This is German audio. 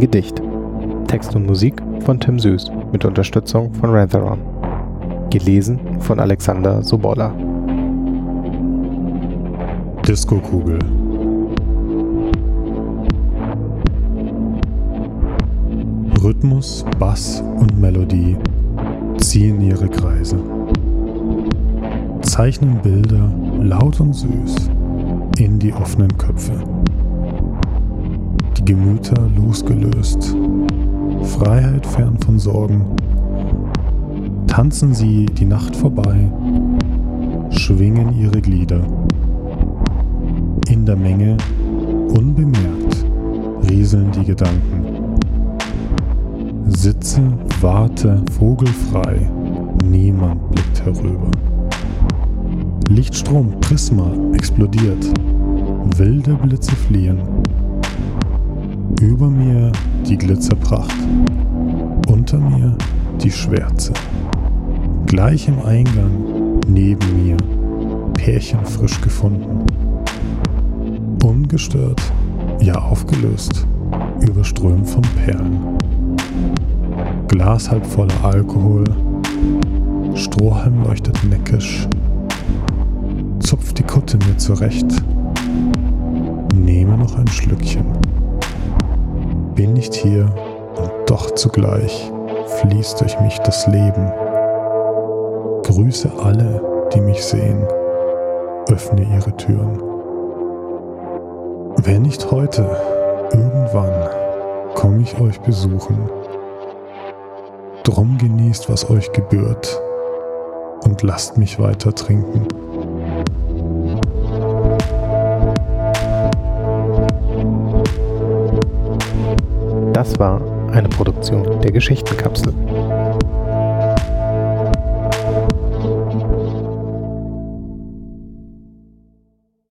Gedicht. Text und Musik von Tim Süß mit Unterstützung von Ratheron. Gelesen von Alexander Sobolla. Disco-Kugel. Rhythmus, Bass und Melodie ziehen ihre Kreise. Zeichnen Bilder laut und süß in die offenen Köpfe. Gemüter losgelöst, Freiheit fern von Sorgen. Tanzen sie die Nacht vorbei, schwingen ihre Glieder. In der Menge, unbemerkt, rieseln die Gedanken. Sitze, warte, vogelfrei, niemand blickt herüber. Lichtstrom, Prisma explodiert, wilde Blitze fliehen. Über mir die Glitzerpracht, unter mir die Schwärze. Gleich im Eingang, neben mir, Pärchen frisch gefunden. Ungestört, ja aufgelöst, überströmt von Perlen. Glas halb voller Alkohol, Strohhalm leuchtet neckisch, zupft die Kutte mir zurecht, nehme noch ein Schlückchen. Bin nicht hier und doch zugleich fließt durch mich das Leben. Grüße alle, die mich sehen, öffne ihre Türen. Wenn nicht heute, irgendwann komme ich euch besuchen. Drum genießt, was euch gebührt und lasst mich weiter trinken. Das war eine Produktion der Geschichtenkapsel.